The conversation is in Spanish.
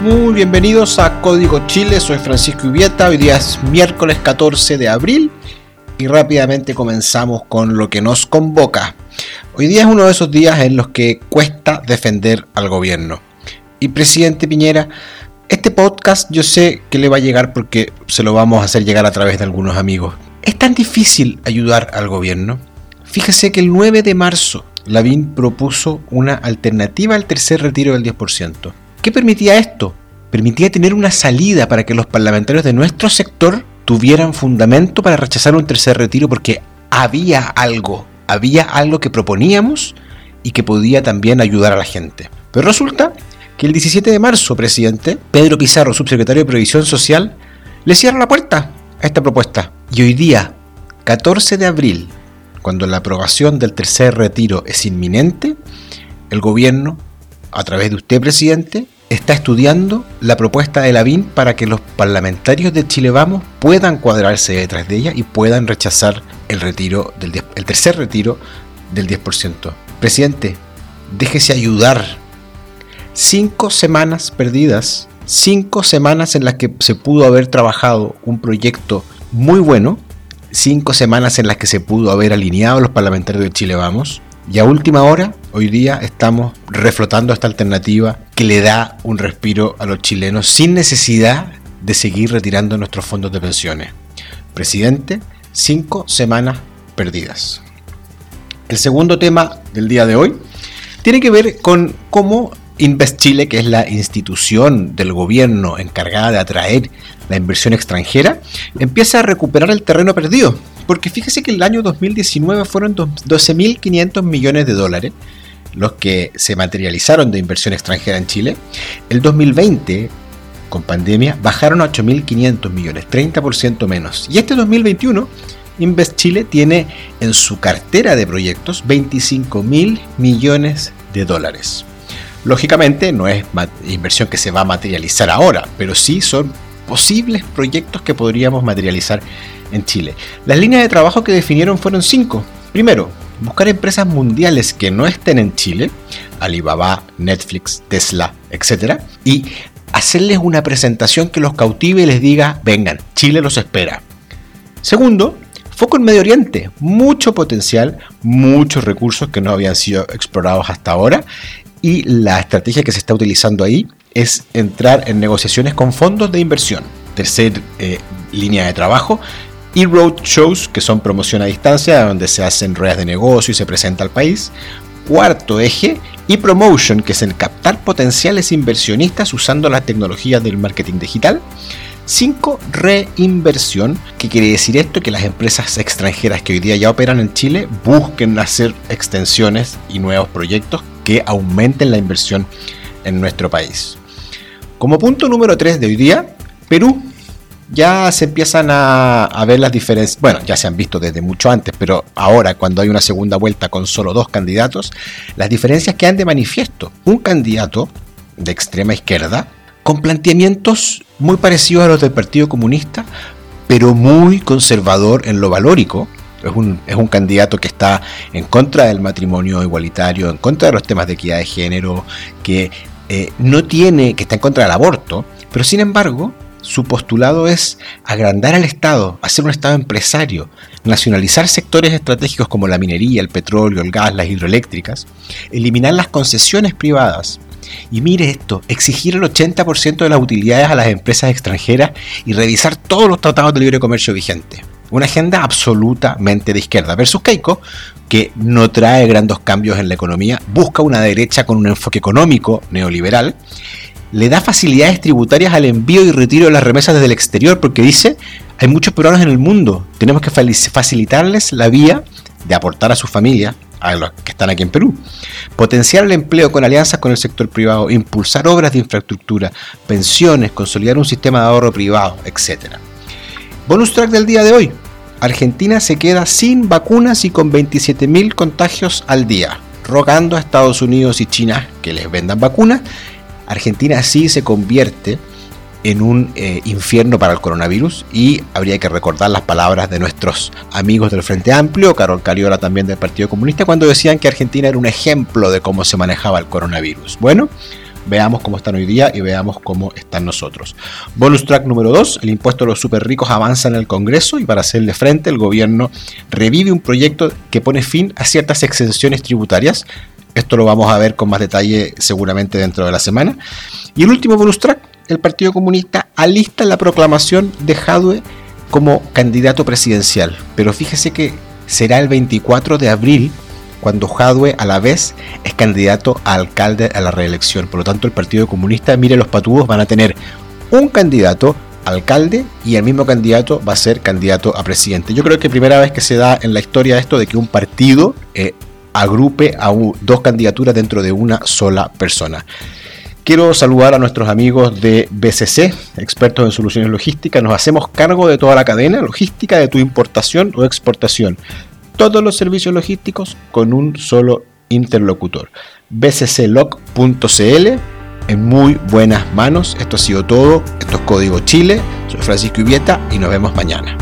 Muy bienvenidos a Código Chile, soy Francisco Ubieta, hoy día es miércoles 14 de abril y rápidamente comenzamos con lo que nos convoca. Hoy día es uno de esos días en los que cuesta defender al gobierno. Y presidente Piñera, este podcast yo sé que le va a llegar porque se lo vamos a hacer llegar a través de algunos amigos. ¿Es tan difícil ayudar al gobierno? Fíjese que el 9 de marzo Lavín propuso una alternativa al tercer retiro del 10%. ¿Qué permitía esto? Permitía tener una salida para que los parlamentarios de nuestro sector tuvieran fundamento para rechazar un tercer retiro porque había algo, había algo que proponíamos y que podía también ayudar a la gente. Pero resulta que el 17 de marzo, presidente, Pedro Pizarro, subsecretario de Previsión Social, le cierra la puerta a esta propuesta. Y hoy día, 14 de abril, cuando la aprobación del tercer retiro es inminente, el gobierno, a través de usted, presidente, está estudiando la propuesta de Lavín para que los parlamentarios de Chile Vamos puedan cuadrarse detrás de ella y puedan rechazar el retiro del el tercer retiro del 10%. Presidente, déjese ayudar. Cinco semanas perdidas, cinco semanas en las que se pudo haber trabajado un proyecto muy bueno, cinco semanas en las que se pudo haber alineado los parlamentarios de Chile Vamos, y a última hora, hoy día estamos reflotando esta alternativa que le da un respiro a los chilenos sin necesidad de seguir retirando nuestros fondos de pensiones. Presidente, cinco semanas perdidas. El segundo tema del día de hoy tiene que ver con cómo Invest Chile, que es la institución del gobierno encargada de atraer la inversión extranjera, empieza a recuperar el terreno perdido porque fíjese que el año 2019 fueron 12.500 millones de dólares los que se materializaron de inversión extranjera en Chile. El 2020, con pandemia, bajaron a 8.500 millones, 30% menos. Y este 2021, Invest Chile tiene en su cartera de proyectos 25.000 millones de dólares. Lógicamente no es inversión que se va a materializar ahora, pero sí son posibles proyectos que podríamos materializar en Chile. Las líneas de trabajo que definieron fueron cinco. Primero, buscar empresas mundiales que no estén en Chile, Alibaba, Netflix, Tesla, etc. Y hacerles una presentación que los cautive y les diga, vengan, Chile los espera. Segundo, foco en Medio Oriente, mucho potencial, muchos recursos que no habían sido explorados hasta ahora y la estrategia que se está utilizando ahí es entrar en negociaciones con fondos de inversión. Tercer eh, línea de trabajo, y road shows, que son promoción a distancia, donde se hacen ruedas de negocio y se presenta al país. Cuarto eje, y promotion, que es el captar potenciales inversionistas usando las tecnologías del marketing digital. 5. Reinversión, que quiere decir esto, que las empresas extranjeras que hoy día ya operan en Chile busquen hacer extensiones y nuevos proyectos que aumenten la inversión en nuestro país. Como punto número 3 de hoy día, Perú ya se empiezan a, ver las diferencias, bueno, ya se han visto desde mucho antes, pero ahora cuando hay una segunda vuelta con solo dos candidatos, las diferencias quedan de manifiesto. Un candidato de extrema izquierda con planteamientos muy parecidos a los del Partido Comunista, pero muy conservador en lo valórico. Es un, es un candidato que está en contra del matrimonio igualitario, en contra de los temas de equidad de género, que eh, no tiene, que está en contra del aborto, pero sin embargo su postulado es agrandar al Estado, hacer un Estado empresario, nacionalizar sectores estratégicos como la minería, el petróleo, el gas, las hidroeléctricas, eliminar las concesiones privadas. Y mire esto, exigir el 80% de las utilidades a las empresas extranjeras y revisar todos los tratados de libre comercio vigentes. Una agenda absolutamente de izquierda. Versus Keiko, que no trae grandes cambios en la economía, busca una derecha con un enfoque económico neoliberal le da facilidades tributarias al envío y retiro de las remesas desde el exterior porque dice, hay muchos peruanos en el mundo, tenemos que facilitarles la vía de aportar a su familia, a los que están aquí en Perú, potenciar el empleo con alianzas con el sector privado, impulsar obras de infraestructura, pensiones, consolidar un sistema de ahorro privado, etc. Bonus track del día de hoy. Argentina se queda sin vacunas y con 27.000 contagios al día, rogando a Estados Unidos y China que les vendan vacunas Argentina sí se convierte en un eh, infierno para el coronavirus y habría que recordar las palabras de nuestros amigos del Frente Amplio, Carol Cariola también del Partido Comunista, cuando decían que Argentina era un ejemplo de cómo se manejaba el coronavirus. Bueno, Veamos cómo están hoy día y veamos cómo están nosotros. Bonus track número 2, el impuesto a los super ricos avanza en el Congreso y para hacerle frente el gobierno revive un proyecto que pone fin a ciertas exenciones tributarias. Esto lo vamos a ver con más detalle seguramente dentro de la semana. Y el último bonus track, el Partido Comunista alista la proclamación de Jadwe como candidato presidencial. Pero fíjese que será el 24 de abril cuando Jadwe a la vez es candidato a alcalde a la reelección. Por lo tanto, el Partido Comunista, mire los patudos, van a tener un candidato alcalde y el mismo candidato va a ser candidato a presidente. Yo creo que primera vez que se da en la historia esto de que un partido eh, agrupe a dos candidaturas dentro de una sola persona. Quiero saludar a nuestros amigos de BCC, expertos en soluciones logísticas. Nos hacemos cargo de toda la cadena logística de tu importación o exportación. Todos los servicios logísticos con un solo interlocutor. bcclog.cl en muy buenas manos. Esto ha sido todo. Esto es Código Chile. Soy Francisco Ubieta y nos vemos mañana.